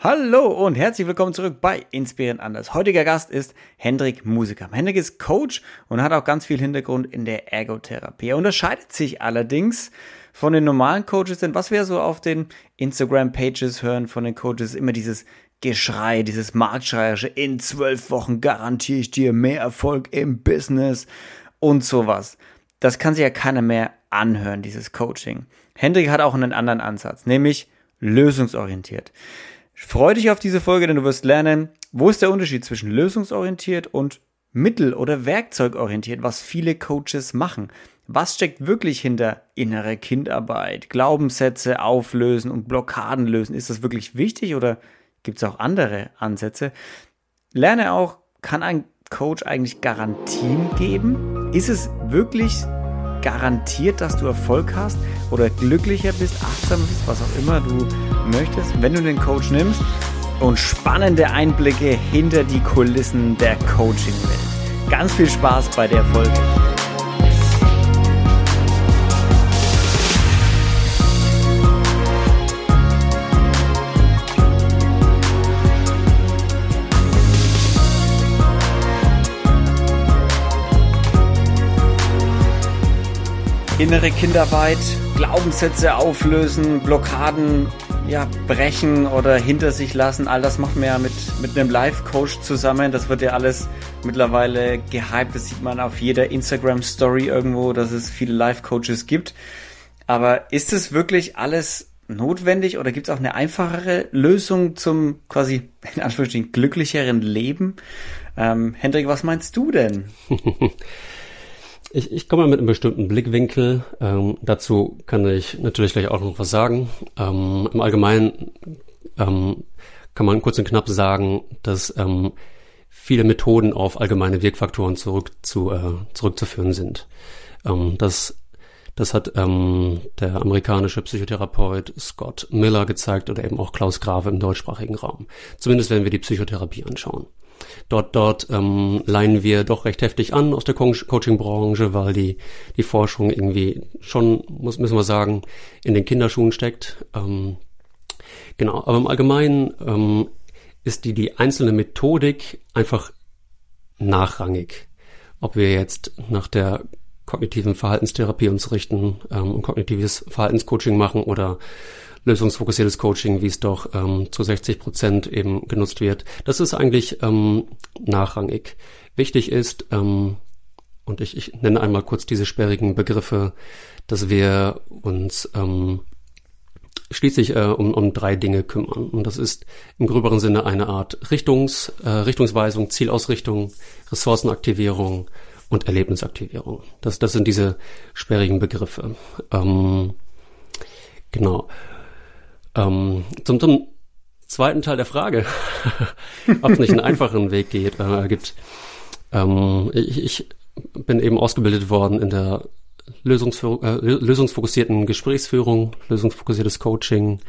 Hallo und herzlich willkommen zurück bei Inspirieren anders. Heutiger Gast ist Hendrik Musiker. Hendrik ist Coach und hat auch ganz viel Hintergrund in der Ergotherapie. Er unterscheidet sich allerdings von den normalen Coaches, denn was wir so auf den Instagram-Pages hören von den Coaches, ist immer dieses Geschrei, dieses Marktschreierische, in zwölf Wochen garantiere ich dir mehr Erfolg im Business und sowas. Das kann sich ja keiner mehr anhören, dieses Coaching. Hendrik hat auch einen anderen Ansatz, nämlich lösungsorientiert. Freu dich auf diese Folge, denn du wirst lernen, wo ist der Unterschied zwischen lösungsorientiert und mittel- oder werkzeugorientiert, was viele Coaches machen. Was steckt wirklich hinter innere Kindarbeit, Glaubenssätze auflösen und Blockaden lösen? Ist das wirklich wichtig oder gibt es auch andere Ansätze? Lerne auch, kann ein Coach eigentlich Garantien geben? Ist es wirklich garantiert, dass du Erfolg hast oder glücklicher bist, achtsamer bist, was auch immer du möchtest, wenn du den Coach nimmst und spannende Einblicke hinter die Kulissen der Coaching-Welt. Ganz viel Spaß bei der Folge. innere Kinderarbeit, Glaubenssätze auflösen, Blockaden ja, brechen oder hinter sich lassen. All das machen wir ja mit, mit einem Live-Coach zusammen. Das wird ja alles mittlerweile gehypt. Das sieht man auf jeder Instagram-Story irgendwo, dass es viele Live-Coaches gibt. Aber ist es wirklich alles notwendig oder gibt es auch eine einfachere Lösung zum quasi in Anführungsstrichen glücklicheren Leben? Ähm, Hendrik, was meinst du denn? Ich, ich komme mit einem bestimmten Blickwinkel. Ähm, dazu kann ich natürlich gleich auch noch was sagen. Ähm, Im Allgemeinen ähm, kann man kurz und knapp sagen, dass ähm, viele Methoden auf allgemeine Wirkfaktoren zurück zu, äh, zurückzuführen sind. Ähm, das, das hat ähm, der amerikanische Psychotherapeut Scott Miller gezeigt oder eben auch Klaus Grave im deutschsprachigen Raum. Zumindest wenn wir die Psychotherapie anschauen. Dort, dort ähm, leihen wir doch recht heftig an aus der Co Coaching-Branche, weil die, die Forschung irgendwie schon, muss, müssen wir sagen, in den Kinderschuhen steckt. Ähm, genau, aber im Allgemeinen ähm, ist die, die einzelne Methodik einfach nachrangig. Ob wir jetzt nach der kognitiven Verhaltenstherapie uns richten ähm, und kognitives Verhaltenscoaching machen oder lösungsfokussiertes Coaching, wie es doch ähm, zu 60 Prozent eben genutzt wird. Das ist eigentlich ähm, nachrangig. Wichtig ist, ähm, und ich, ich nenne einmal kurz diese sperrigen Begriffe, dass wir uns ähm, schließlich äh, um, um drei Dinge kümmern. Und das ist im gröberen Sinne eine Art Richtungs, äh, Richtungsweisung, Zielausrichtung, Ressourcenaktivierung und Erlebnisaktivierung. Das, das sind diese sperrigen Begriffe. Ähm, genau. Ähm, zum, zum zweiten Teil der Frage, ob es nicht einen einfachen Weg geht, äh, gibt. Ähm, ich, ich bin eben ausgebildet worden in der Lösungsfo äh, lösungsfokussierten Gesprächsführung, lösungsfokussiertes Coaching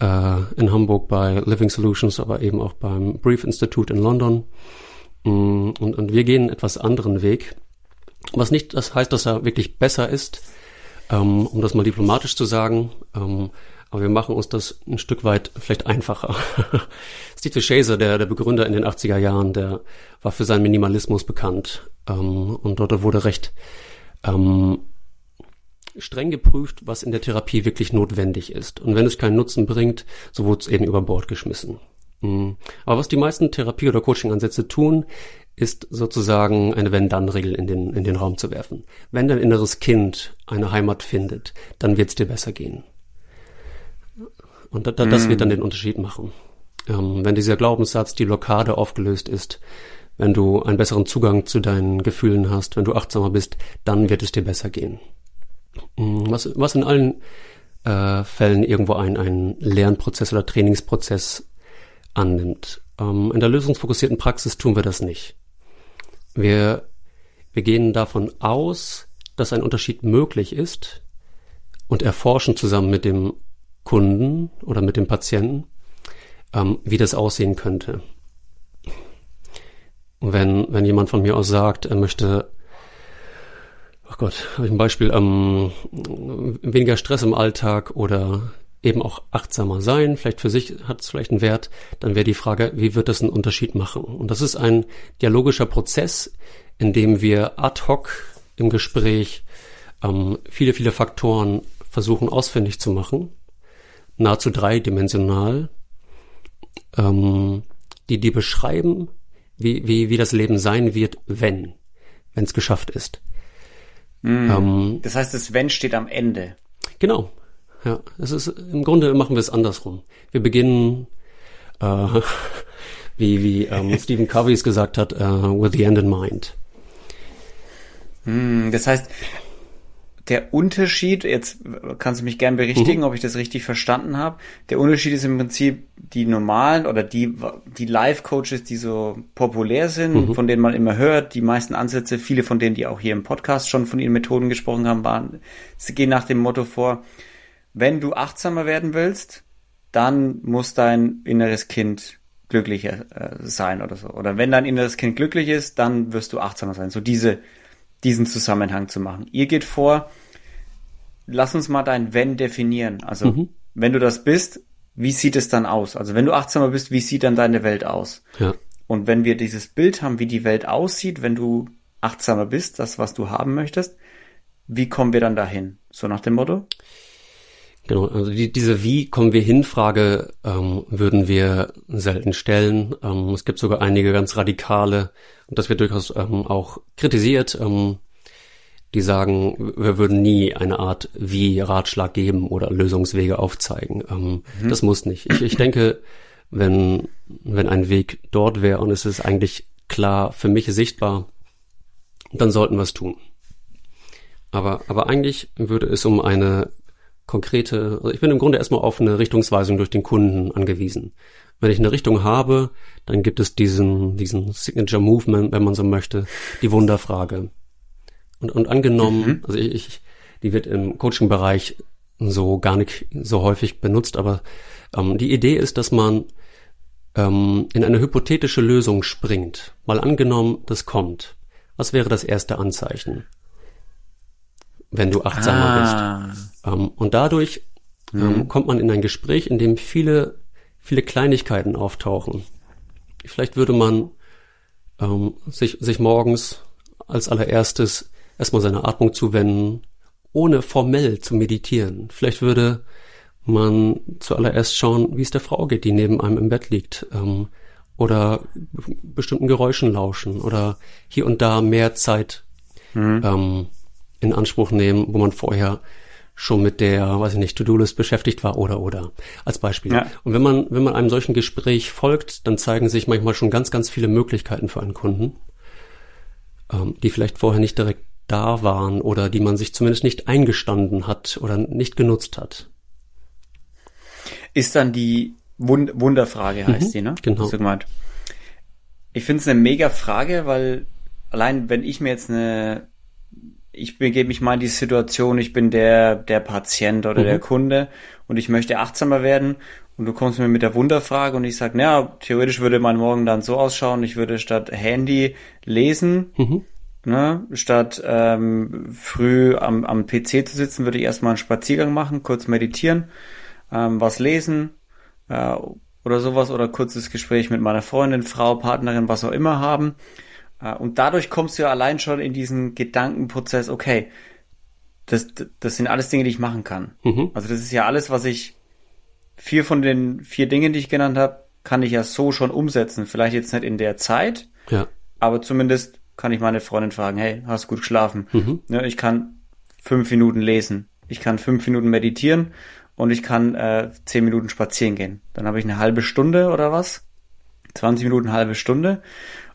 äh, in Hamburg bei Living Solutions, aber eben auch beim Brief Institute in London. Mm, und, und wir gehen einen etwas anderen Weg. Was nicht das heißt, dass er wirklich besser ist, ähm, um das mal diplomatisch zu sagen. Ähm, aber wir machen uns das ein Stück weit vielleicht einfacher. Steve Chaser, der, der Begründer in den 80er Jahren, der war für seinen Minimalismus bekannt. Ähm, und dort wurde recht ähm, streng geprüft, was in der Therapie wirklich notwendig ist. Und wenn es keinen Nutzen bringt, so wurde es eben über Bord geschmissen. Mhm. Aber was die meisten Therapie- oder Coaching-Ansätze tun, ist sozusagen eine Wenn-Dann-Regel in den, in den Raum zu werfen. Wenn dein inneres Kind eine Heimat findet, dann wird es dir besser gehen. Und da, da, das wird dann mhm. den Unterschied machen. Ähm, wenn dieser Glaubenssatz, die Blockade aufgelöst ist, wenn du einen besseren Zugang zu deinen Gefühlen hast, wenn du achtsamer bist, dann wird es dir besser gehen. Mm, was, was in allen äh, Fällen irgendwo ein, ein Lernprozess oder Trainingsprozess annimmt. Ähm, in der lösungsfokussierten Praxis tun wir das nicht. Wir, wir gehen davon aus, dass ein Unterschied möglich ist und erforschen zusammen mit dem Kunden oder mit dem Patienten, ähm, wie das aussehen könnte. Wenn, wenn jemand von mir aus sagt, er möchte, ach Gott, habe ich ein Beispiel, ähm, weniger Stress im Alltag oder eben auch achtsamer sein, vielleicht für sich hat es vielleicht einen Wert, dann wäre die Frage, wie wird das einen Unterschied machen? Und das ist ein dialogischer Prozess, in dem wir ad hoc im Gespräch ähm, viele, viele Faktoren versuchen ausfindig zu machen, nahezu dreidimensional, ähm, die die beschreiben, wie, wie, wie das Leben sein wird, wenn, wenn es geschafft ist. Mm. Ähm, das heißt, das Wenn steht am Ende. Genau. Ja, es ist im Grunde machen wir es andersrum. Wir beginnen, äh, wie wie ähm, Stephen Covey es gesagt hat, uh, with the end in mind. Mm, das heißt, der Unterschied, jetzt kannst du mich gern berichtigen, mhm. ob ich das richtig verstanden habe. Der Unterschied ist im Prinzip die normalen oder die, die Live-Coaches, die so populär sind, mhm. von denen man immer hört, die meisten Ansätze, viele von denen, die auch hier im Podcast schon von ihren Methoden gesprochen haben, waren, sie gehen nach dem Motto vor, wenn du achtsamer werden willst, dann muss dein inneres Kind glücklicher äh, sein oder so. Oder wenn dein inneres Kind glücklich ist, dann wirst du achtsamer sein. So diese diesen Zusammenhang zu machen. Ihr geht vor, lass uns mal dein Wenn definieren. Also, mhm. wenn du das bist, wie sieht es dann aus? Also, wenn du achtsamer bist, wie sieht dann deine Welt aus? Ja. Und wenn wir dieses Bild haben, wie die Welt aussieht, wenn du achtsamer bist, das, was du haben möchtest, wie kommen wir dann dahin? So nach dem Motto? Genau, also die, diese Wie kommen wir hin Frage ähm, würden wir selten stellen. Ähm, es gibt sogar einige ganz radikale, und das wird durchaus ähm, auch kritisiert, ähm, die sagen, wir würden nie eine Art Wie Ratschlag geben oder Lösungswege aufzeigen. Ähm, mhm. Das muss nicht. Ich, ich denke, wenn, wenn ein Weg dort wäre und es ist eigentlich klar für mich sichtbar, dann sollten wir es tun. Aber, aber eigentlich würde es um eine konkrete, also ich bin im Grunde erstmal auf eine Richtungsweisung durch den Kunden angewiesen. Wenn ich eine Richtung habe, dann gibt es diesen, diesen Signature Movement, wenn man so möchte, die Wunderfrage. Und, und angenommen, mhm. also ich, ich, die wird im Coaching-Bereich so gar nicht so häufig benutzt, aber ähm, die Idee ist, dass man ähm, in eine hypothetische Lösung springt. Mal angenommen, das kommt. Was wäre das erste Anzeichen? wenn du achtsamer ah. bist. Ähm, und dadurch ähm, mhm. kommt man in ein Gespräch, in dem viele, viele Kleinigkeiten auftauchen. Vielleicht würde man ähm, sich, sich morgens als allererstes erstmal seine Atmung zuwenden, ohne formell zu meditieren. Vielleicht würde man zuallererst schauen, wie es der Frau geht, die neben einem im Bett liegt, ähm, oder bestimmten Geräuschen lauschen oder hier und da mehr Zeit mhm. ähm, in Anspruch nehmen, wo man vorher schon mit der, weiß ich nicht, To-Do-List beschäftigt war oder oder als Beispiel. Ja. Und wenn man wenn man einem solchen Gespräch folgt, dann zeigen sich manchmal schon ganz ganz viele Möglichkeiten für einen Kunden, ähm, die vielleicht vorher nicht direkt da waren oder die man sich zumindest nicht eingestanden hat oder nicht genutzt hat. Ist dann die Wund Wunderfrage heißt mhm, die, ne? Genau. Du gemeint. Ich finde es eine mega Frage, weil allein wenn ich mir jetzt eine ich begebe mich mal in die Situation, ich bin der, der Patient oder mhm. der Kunde und ich möchte achtsamer werden und du kommst mir mit der Wunderfrage und ich sage, naja, theoretisch würde mein Morgen dann so ausschauen, ich würde statt Handy lesen, mhm. Ne, statt ähm, früh am, am PC zu sitzen, würde ich erstmal einen Spaziergang machen, kurz meditieren, ähm, was lesen äh, oder sowas oder kurzes Gespräch mit meiner Freundin, Frau, Partnerin, was auch immer haben äh, und dadurch kommst du ja allein schon in diesen Gedankenprozess, okay, das, das sind alles Dinge, die ich machen kann. Mhm. Also das ist ja alles, was ich, vier von den vier Dingen, die ich genannt habe, kann ich ja so schon umsetzen. Vielleicht jetzt nicht in der Zeit, ja. aber zumindest kann ich meine Freundin fragen, hey, hast du gut geschlafen? Mhm. Ja, ich kann fünf Minuten lesen, ich kann fünf Minuten meditieren und ich kann äh, zehn Minuten spazieren gehen. Dann habe ich eine halbe Stunde oder was? 20 Minuten, halbe Stunde.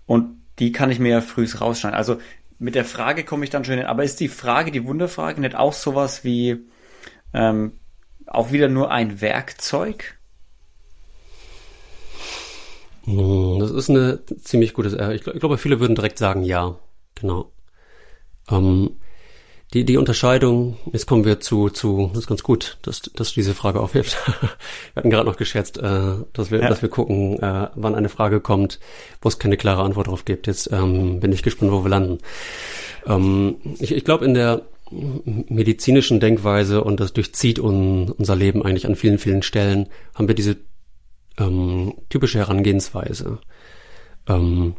Und die kann ich mir ja frühs rausschneiden. Also mit der Frage komme ich dann schon hin. Aber ist die Frage, die Wunderfrage, nicht auch sowas wie ähm, auch wieder nur ein Werkzeug? Hm, das ist eine ziemlich gute Sache. Ich, glaube, viele würden direkt sagen ja. Genau. Ähm, die, die Unterscheidung, jetzt kommen wir zu, zu, das ist ganz gut, dass, dass du diese Frage aufhebst. wir hatten gerade noch geschätzt, äh, dass wir, ja. dass wir gucken, äh, wann eine Frage kommt, wo es keine klare Antwort drauf gibt. Jetzt ähm, bin ich gespannt, wo wir landen. Ähm, ich ich glaube, in der, medizinischen Denkweise und das durchzieht un, unser Leben eigentlich an vielen, vielen Stellen, haben wir diese ähm, typische Herangehensweise. Ähm,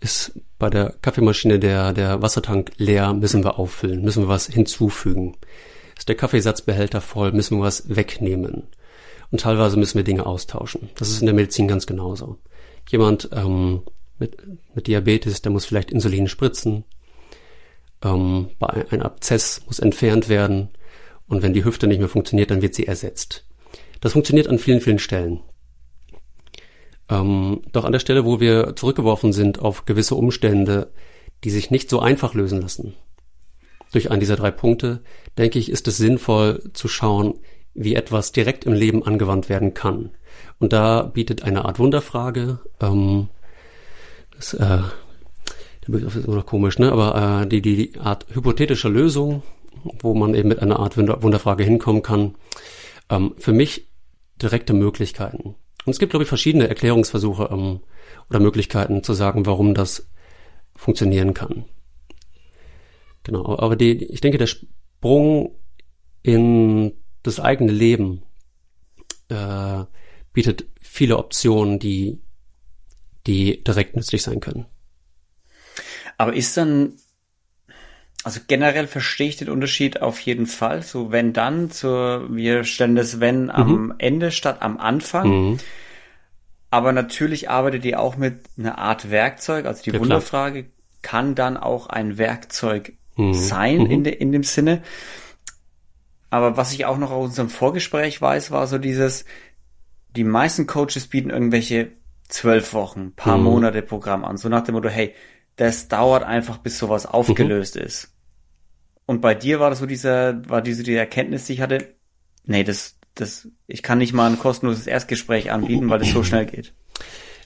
ist bei der Kaffeemaschine der, der Wassertank leer, müssen wir auffüllen, müssen wir was hinzufügen. Ist der Kaffeesatzbehälter voll, müssen wir was wegnehmen. Und teilweise müssen wir Dinge austauschen. Das ist in der Medizin ganz genauso. Jemand ähm, mit, mit Diabetes, der muss vielleicht Insulin spritzen. Ähm, bei ein Abzess muss entfernt werden. Und wenn die Hüfte nicht mehr funktioniert, dann wird sie ersetzt. Das funktioniert an vielen, vielen Stellen. Ähm, doch an der Stelle, wo wir zurückgeworfen sind auf gewisse Umstände, die sich nicht so einfach lösen lassen, durch einen dieser drei Punkte, denke ich, ist es sinnvoll zu schauen, wie etwas direkt im Leben angewandt werden kann. Und da bietet eine Art Wunderfrage, ähm, das, äh, der Begriff ist immer noch komisch, ne? aber äh, die, die Art hypothetische Lösung, wo man eben mit einer Art Wunderfrage hinkommen kann, ähm, für mich direkte Möglichkeiten. Und es gibt, glaube ich, verschiedene Erklärungsversuche ähm, oder Möglichkeiten zu sagen, warum das funktionieren kann. Genau, aber die, ich denke, der Sprung in das eigene Leben äh, bietet viele Optionen, die, die direkt nützlich sein können. Aber ist dann, also generell verstehe ich den Unterschied auf jeden Fall. So wenn dann zur, wir stellen das wenn am mhm. Ende statt am Anfang. Mhm. Aber natürlich arbeitet ihr auch mit einer Art Werkzeug. Also die ja, Wunderfrage klar. kann dann auch ein Werkzeug mhm. sein in, mhm. de, in dem Sinne. Aber was ich auch noch aus unserem Vorgespräch weiß, war so dieses, die meisten Coaches bieten irgendwelche zwölf Wochen, paar mhm. Monate Programm an. So nach dem Motto, hey, das dauert einfach, bis sowas aufgelöst mhm. ist. Und bei dir war das so dieser, war diese die Erkenntnis, die ich hatte, nee, das, das, ich kann nicht mal ein kostenloses Erstgespräch anbieten, weil es so schnell geht.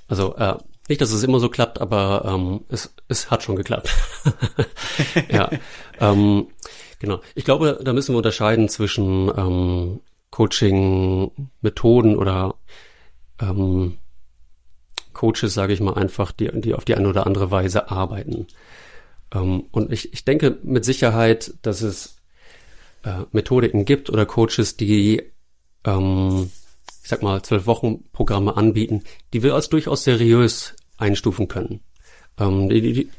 Also, äh, nicht, dass es immer so klappt, aber ähm, es, es hat schon geklappt. ja. ähm, Genau. Ich glaube, da müssen wir unterscheiden zwischen ähm, Coaching-Methoden oder ähm, Coaches, sage ich mal einfach, die, die auf die eine oder andere Weise arbeiten. Ähm, und ich, ich denke mit Sicherheit, dass es äh, Methodiken gibt oder Coaches, die, ähm, ich sag mal, zwölf Wochen Programme anbieten, die wir als durchaus seriös einstufen können. Ähm, die, die, die,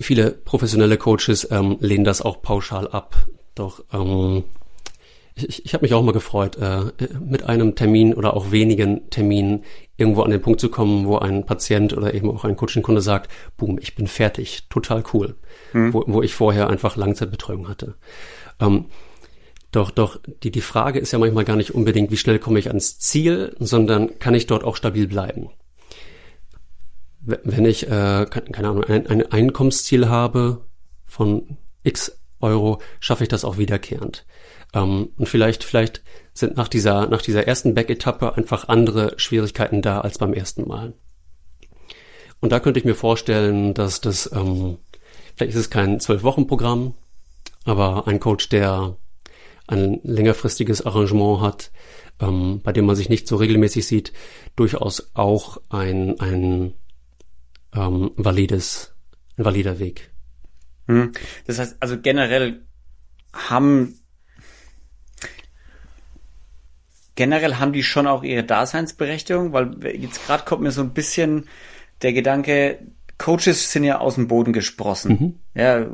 Viele professionelle Coaches ähm, lehnen das auch pauschal ab. Doch ähm, ich, ich habe mich auch mal gefreut, äh, mit einem Termin oder auch wenigen Terminen irgendwo an den Punkt zu kommen, wo ein Patient oder eben auch ein Coaching-Kunde sagt, boom, ich bin fertig, total cool, hm. wo, wo ich vorher einfach Langzeitbetreuung hatte. Ähm, doch, doch, die, die Frage ist ja manchmal gar nicht unbedingt, wie schnell komme ich ans Ziel, sondern kann ich dort auch stabil bleiben wenn ich, äh, keine Ahnung, ein, ein Einkommensziel habe von x Euro, schaffe ich das auch wiederkehrend. Ähm, und vielleicht, vielleicht sind nach dieser, nach dieser ersten Back-Etappe einfach andere Schwierigkeiten da als beim ersten Mal. Und da könnte ich mir vorstellen, dass das, ähm, vielleicht ist es kein Zwölf-Wochen-Programm, aber ein Coach, der ein längerfristiges Arrangement hat, ähm, bei dem man sich nicht so regelmäßig sieht, durchaus auch ein, ein ähm, valides, ein valider Weg. Hm. Das heißt, also generell haben generell haben die schon auch ihre Daseinsberechtigung, weil jetzt gerade kommt mir so ein bisschen der Gedanke, Coaches sind ja aus dem Boden gesprossen, mhm. ja,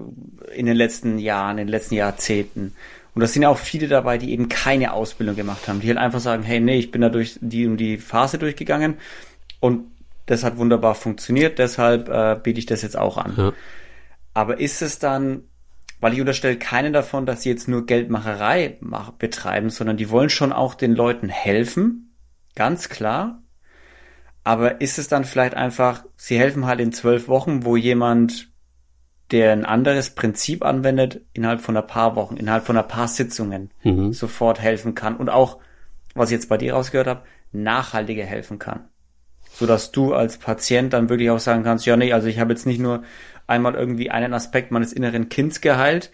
in den letzten Jahren, in den letzten Jahrzehnten. Und da sind ja auch viele dabei, die eben keine Ausbildung gemacht haben, die halt einfach sagen, hey, nee, ich bin da durch die und die Phase durchgegangen und das hat wunderbar funktioniert, deshalb äh, biete ich das jetzt auch an. Ja. Aber ist es dann, weil ich unterstelle keinen davon, dass sie jetzt nur Geldmacherei betreiben, sondern die wollen schon auch den Leuten helfen, ganz klar. Aber ist es dann vielleicht einfach, sie helfen halt in zwölf Wochen, wo jemand, der ein anderes Prinzip anwendet, innerhalb von ein paar Wochen, innerhalb von ein paar Sitzungen mhm. sofort helfen kann und auch, was ich jetzt bei dir rausgehört habe, nachhaltiger helfen kann so dass du als Patient dann wirklich auch sagen kannst, ja nee, also ich habe jetzt nicht nur einmal irgendwie einen Aspekt meines inneren Kinds geheilt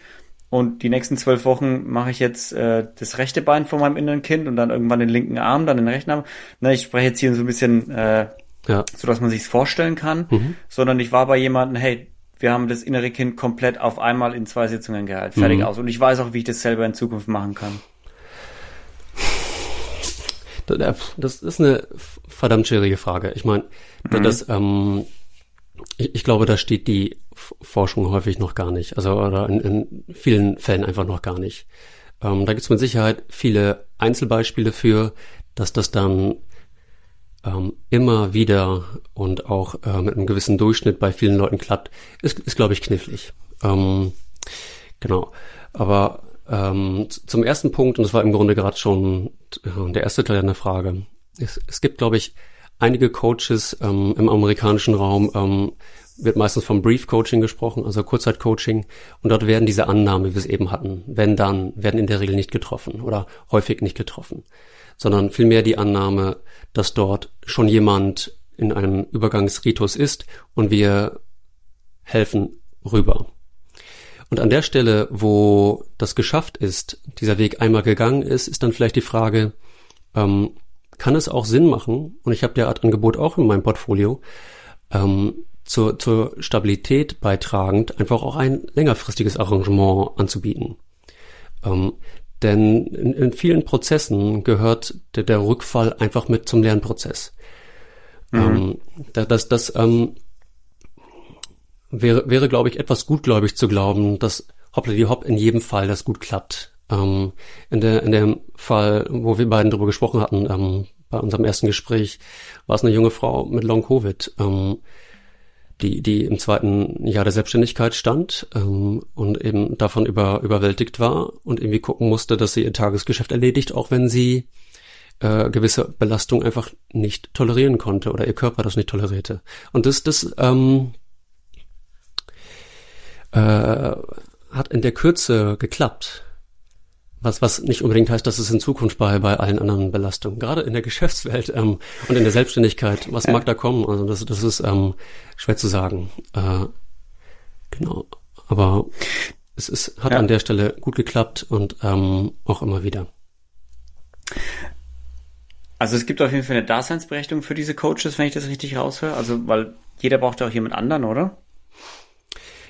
und die nächsten zwölf Wochen mache ich jetzt äh, das rechte Bein von meinem inneren Kind und dann irgendwann den linken Arm, dann den rechten Arm. Na, ich spreche jetzt hier so ein bisschen, äh, ja. so dass man sich's vorstellen kann, mhm. sondern ich war bei jemandem, hey, wir haben das innere Kind komplett auf einmal in zwei Sitzungen geheilt. Fertig mhm. aus. Und ich weiß auch, wie ich das selber in Zukunft machen kann. Das ist eine verdammt schwierige Frage. Ich meine, mhm. das, ähm, ich, ich, glaube, da steht die Forschung häufig noch gar nicht. Also oder in, in vielen Fällen einfach noch gar nicht. Ähm, da gibt es mit Sicherheit viele Einzelbeispiele für, dass das dann ähm, immer wieder und auch äh, mit einem gewissen Durchschnitt bei vielen Leuten klappt, ist, ist glaube ich, knifflig. Ähm, genau. Aber ähm, zum ersten Punkt, und das war im Grunde gerade schon äh, der erste Teil der Frage. Es, es gibt, glaube ich, einige Coaches ähm, im amerikanischen Raum, ähm, wird meistens vom Brief Coaching gesprochen, also Kurzzeit Coaching, und dort werden diese Annahmen, wie wir es eben hatten, wenn dann, werden in der Regel nicht getroffen oder häufig nicht getroffen, sondern vielmehr die Annahme, dass dort schon jemand in einem Übergangsritus ist und wir helfen rüber. Und an der Stelle, wo das geschafft ist, dieser Weg einmal gegangen ist, ist dann vielleicht die Frage, ähm, kann es auch Sinn machen, und ich habe derart Angebot auch in meinem Portfolio, ähm, zur, zur Stabilität beitragend, einfach auch ein längerfristiges Arrangement anzubieten. Ähm, denn in, in, vielen Prozessen gehört der, der, Rückfall einfach mit zum Lernprozess. Mhm. Ähm, das, das, ähm, wäre, wäre glaube ich, etwas gutgläubig zu glauben, dass hoppla die hopp in jedem Fall das gut klappt. Ähm, in, der, in dem Fall, wo wir beiden darüber gesprochen hatten, ähm, bei unserem ersten Gespräch, war es eine junge Frau mit Long Covid. Ähm, die, die im zweiten Jahr der Selbstständigkeit stand ähm, und eben davon über, überwältigt war und irgendwie gucken musste, dass sie ihr Tagesgeschäft erledigt, auch wenn sie äh, gewisse Belastung einfach nicht tolerieren konnte oder ihr Körper das nicht tolerierte. Und das, das ähm, äh, hat in der Kürze geklappt. Was, was nicht unbedingt heißt, dass es in Zukunft bei, bei allen anderen Belastungen, gerade in der Geschäftswelt ähm, und in der Selbstständigkeit, was mag da kommen? Also das, das ist ähm, schwer zu sagen. Äh, genau. Aber es ist, hat ja. an der Stelle gut geklappt und ähm, auch immer wieder. Also es gibt auf jeden Fall eine Daseinsberechtigung für diese Coaches, wenn ich das richtig raushöre. Also, weil jeder braucht ja auch jemand anderen, oder?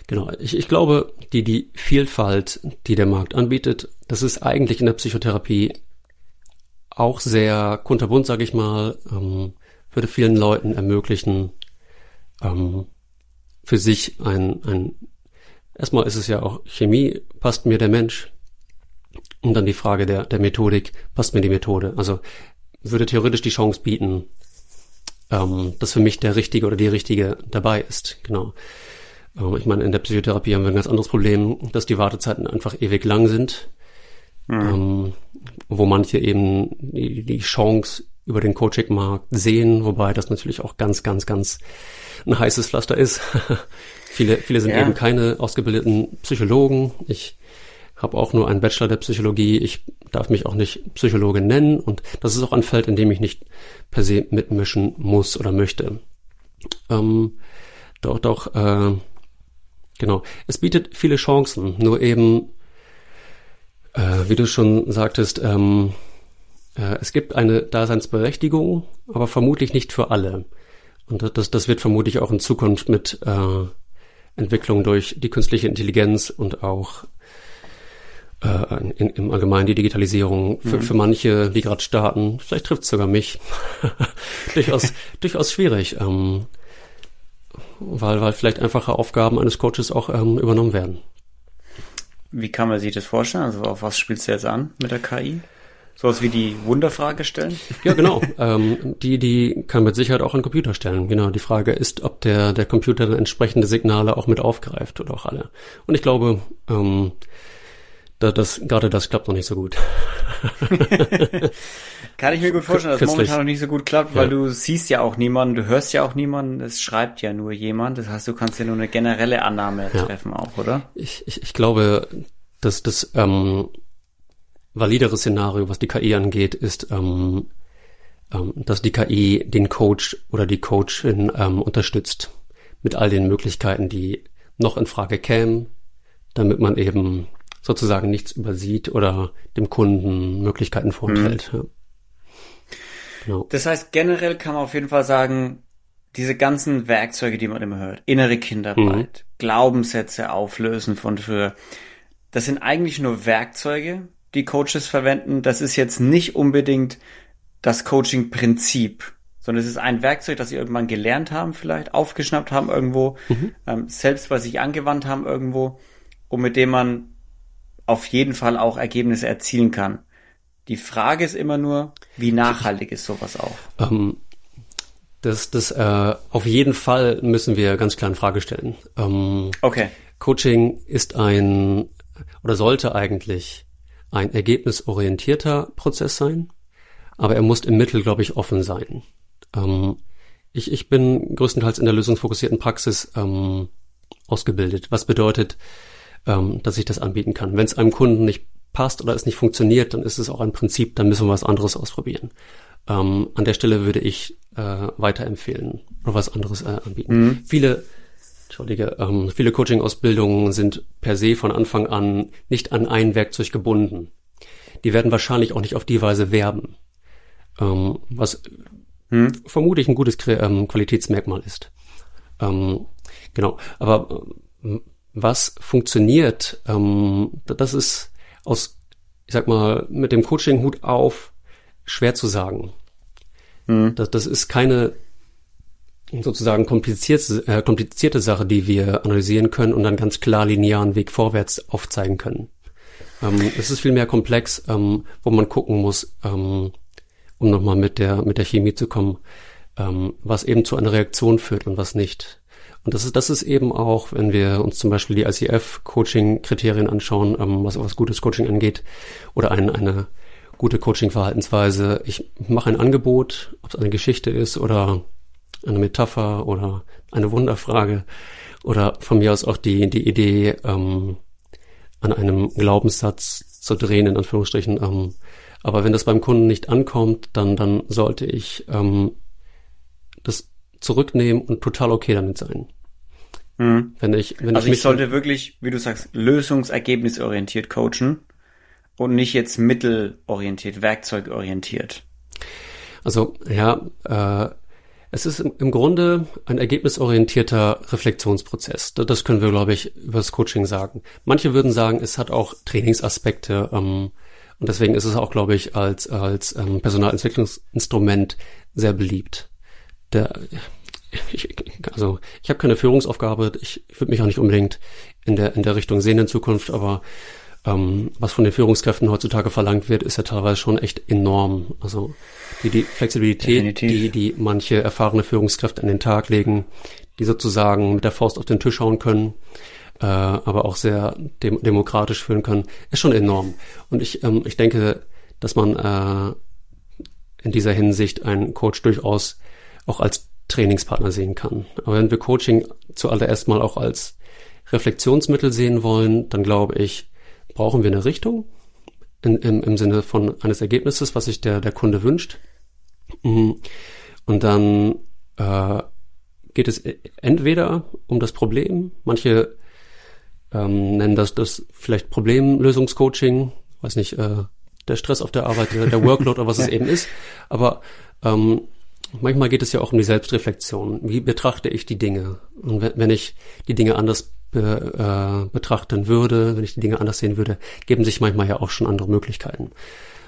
Genau, ich, ich glaube, die, die Vielfalt, die der Markt anbietet, das ist eigentlich in der Psychotherapie auch sehr kunterbunt, sage ich mal, ähm, würde vielen Leuten ermöglichen, ähm, für sich ein, ein, erstmal ist es ja auch Chemie, passt mir der Mensch? Und dann die Frage der, der Methodik, passt mir die Methode? Also würde theoretisch die Chance bieten, ähm, dass für mich der Richtige oder die Richtige dabei ist. Genau. Ich meine, in der Psychotherapie haben wir ein ganz anderes Problem, dass die Wartezeiten einfach ewig lang sind, mhm. ähm, wo manche eben die, die Chance über den Coaching-Markt sehen, wobei das natürlich auch ganz, ganz, ganz ein heißes Pflaster ist. viele, viele sind ja. eben keine ausgebildeten Psychologen. Ich habe auch nur einen Bachelor der Psychologie. Ich darf mich auch nicht Psychologe nennen und das ist auch ein Feld, in dem ich nicht per se mitmischen muss oder möchte. Ähm, doch, doch, äh, Genau. Es bietet viele Chancen, nur eben, äh, wie du schon sagtest, ähm, äh, es gibt eine Daseinsberechtigung, aber vermutlich nicht für alle. Und das, das wird vermutlich auch in Zukunft mit äh, Entwicklung durch die künstliche Intelligenz und auch äh, in, im Allgemeinen die Digitalisierung für, mhm. für manche, die gerade starten, vielleicht trifft es sogar mich, durchaus, durchaus schwierig. Ähm, weil, weil vielleicht einfache Aufgaben eines Coaches auch ähm, übernommen werden. Wie kann man sich das vorstellen? Also auf was spielst du jetzt an mit der KI? Sowas wie die Wunderfrage stellen? Ja, genau. ähm, die, die kann mit Sicherheit auch ein Computer stellen. Genau. Die Frage ist, ob der, der Computer dann entsprechende Signale auch mit aufgreift oder auch alle. Und ich glaube, ähm, da, das, gerade das klappt noch nicht so gut. Kann ich mir gut vorstellen, dass es momentan noch nicht so gut klappt, weil ja. du siehst ja auch niemanden, du hörst ja auch niemanden, es schreibt ja nur jemand. Das heißt, du kannst ja nur eine generelle Annahme ja. treffen auch, oder? Ich, ich, ich glaube, dass das ähm, validere Szenario, was die KI angeht, ist, ähm, ähm, dass die KI den Coach oder die Coachin ähm, unterstützt mit all den Möglichkeiten, die noch in Frage kämen, damit man eben sozusagen nichts übersieht oder dem Kunden Möglichkeiten vorenthält. Mhm. Ja. Genau. Das heißt, generell kann man auf jeden Fall sagen, diese ganzen Werkzeuge, die man immer hört, innere Kinderarbeit, mhm. Glaubenssätze auflösen von früher, das sind eigentlich nur Werkzeuge, die Coaches verwenden. Das ist jetzt nicht unbedingt das Coaching-Prinzip, sondern es ist ein Werkzeug, das sie irgendwann gelernt haben, vielleicht aufgeschnappt haben irgendwo, mhm. ähm, selbst bei sich angewandt haben irgendwo und mit dem man auf jeden Fall auch Ergebnisse erzielen kann. Die Frage ist immer nur, wie nachhaltig ist sowas auch? Ähm, das, das äh, auf jeden Fall müssen wir ganz klar in Frage stellen. Ähm, okay. Coaching ist ein oder sollte eigentlich ein ergebnisorientierter Prozess sein, aber er muss im Mittel, glaube ich, offen sein. Ähm, ich, ich bin größtenteils in der lösungsfokussierten Praxis ähm, ausgebildet, was bedeutet, ähm, dass ich das anbieten kann. Wenn es einem Kunden nicht passt oder es nicht funktioniert, dann ist es auch ein Prinzip, dann müssen wir was anderes ausprobieren. Ähm, an der Stelle würde ich äh, weiterempfehlen oder was anderes äh, anbieten. Mhm. Viele Entschuldige, ähm, viele Coaching-Ausbildungen sind per se von Anfang an nicht an ein Werkzeug gebunden. Die werden wahrscheinlich auch nicht auf die Weise werben, ähm, was hm. vermutlich ein gutes ähm, Qualitätsmerkmal ist. Ähm, genau, aber äh, was funktioniert, ähm, das ist aus, ich sag mal, mit dem Coaching-Hut auf schwer zu sagen. Hm. Das, das ist keine sozusagen komplizierte, äh, komplizierte Sache, die wir analysieren können und dann ganz klar linearen Weg vorwärts aufzeigen können. Ähm, es ist viel mehr komplex, ähm, wo man gucken muss, ähm, um nochmal mit der, mit der Chemie zu kommen, ähm, was eben zu einer Reaktion führt und was nicht. Und das ist, das ist eben auch, wenn wir uns zum Beispiel die ICF-Coaching-Kriterien anschauen, ähm, was, was gutes Coaching angeht, oder ein, eine gute Coaching-Verhaltensweise. Ich mache ein Angebot, ob es eine Geschichte ist oder eine Metapher oder eine Wunderfrage oder von mir aus auch die, die Idee, ähm, an einem Glaubenssatz zu drehen, in Anführungsstrichen. Ähm, aber wenn das beim Kunden nicht ankommt, dann, dann sollte ich ähm, das zurücknehmen und total okay damit sein. Mhm. Wenn ich, wenn also ich, ich sollte wirklich, wie du sagst, lösungsergebnisorientiert coachen und nicht jetzt mittelorientiert, werkzeugorientiert. Also ja, äh, es ist im, Grunde ein ergebnisorientierter Reflexionsprozess. Das können wir, glaube ich, über das Coaching sagen. Manche würden sagen, es hat auch Trainingsaspekte ähm, und deswegen ist es auch, glaube ich, als, als ähm, Personalentwicklungsinstrument sehr beliebt. Der, ich, also ich habe keine Führungsaufgabe, ich würde mich auch nicht unbedingt in der, in der Richtung sehen in Zukunft, aber ähm, was von den Führungskräften heutzutage verlangt wird, ist ja teilweise schon echt enorm. Also die, die Flexibilität, die, die manche erfahrene Führungskräfte an den Tag legen, die sozusagen mit der Faust auf den Tisch hauen können, äh, aber auch sehr dem, demokratisch führen können, ist schon enorm. Und ich, ähm, ich denke, dass man äh, in dieser Hinsicht einen Coach durchaus auch als Trainingspartner sehen kann. Aber wenn wir Coaching zuallererst mal auch als Reflexionsmittel sehen wollen, dann glaube ich, brauchen wir eine Richtung in, im, im Sinne von eines Ergebnisses, was sich der, der Kunde wünscht. Mhm. Und dann äh, geht es entweder um das Problem, manche ähm, nennen das das vielleicht Problemlösungscoaching, weiß nicht, äh, der Stress auf der Arbeit, der, der Workload oder was es eben ist, aber ähm, manchmal geht es ja auch um die Selbstreflexion. Wie betrachte ich die Dinge? Und wenn, ich die Dinge anders be, äh, betrachten würde, wenn ich die Dinge anders sehen würde, geben sich manchmal ja auch schon andere Möglichkeiten.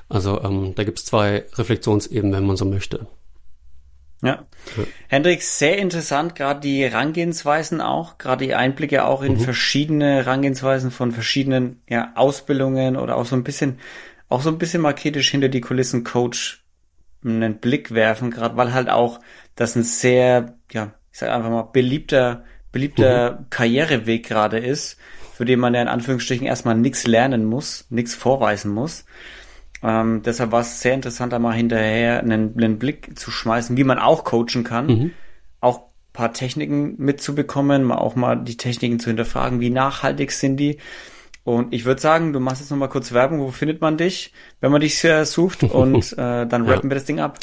Also ähm, da gibt es zwei Reflexionsebenen, wenn man so möchte. Ja. ja. Hendrik, sehr interessant, gerade die Herangehensweisen auch, gerade die Einblicke auch in mhm. verschiedene Herangehensweisen von verschiedenen ja, Ausbildungen oder auch so ein bisschen, auch so ein bisschen mal kritisch hinter die Kulissen Coach einen Blick werfen, gerade weil halt auch das ein sehr, ja, ich sag einfach mal, beliebter beliebter mhm. Karriereweg gerade ist, für den man ja in Anführungsstrichen erstmal nichts lernen muss, nichts vorweisen muss. Ähm, deshalb war es sehr interessant, da mal hinterher einen, einen, Blick zu schmeißen, wie man auch coachen kann, mhm. auch paar Techniken mitzubekommen, mal auch mal die Techniken zu hinterfragen, wie nachhaltig sind die. Und ich würde sagen, du machst jetzt noch mal kurz Werbung, wo findet man dich, wenn man dich äh, sucht und äh, dann rappen ja. wir das Ding ab.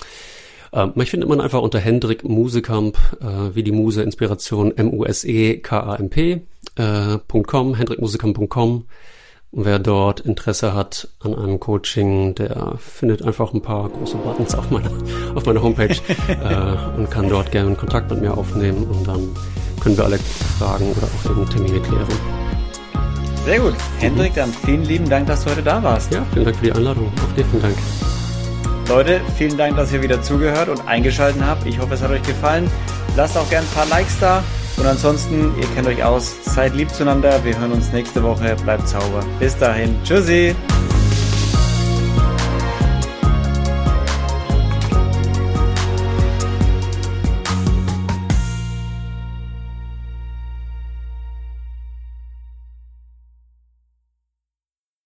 Ähm, mich findet man einfach unter Hendrik Musekamp, äh, wie die Muse Inspiration M-U-S-E-K-A-M-P, äh, .com, hendrikmusekamp.com. Und wer dort Interesse hat an einem Coaching, der findet einfach ein paar große Buttons auf meiner, auf meiner Homepage äh, und kann dort gerne Kontakt mit mir aufnehmen und dann können wir alle Fragen oder auch eben Termine klären. Sehr gut. Hendrik, dann vielen lieben Dank, dass du heute da warst. Ja, vielen Dank für die Einladung. Auch dir vielen Dank. Leute, vielen Dank, dass ihr wieder zugehört und eingeschaltet habt. Ich hoffe, es hat euch gefallen. Lasst auch gerne ein paar Likes da. Und ansonsten, ihr kennt euch aus, seid lieb zueinander. Wir hören uns nächste Woche. Bleibt sauber. Bis dahin. Tschüssi.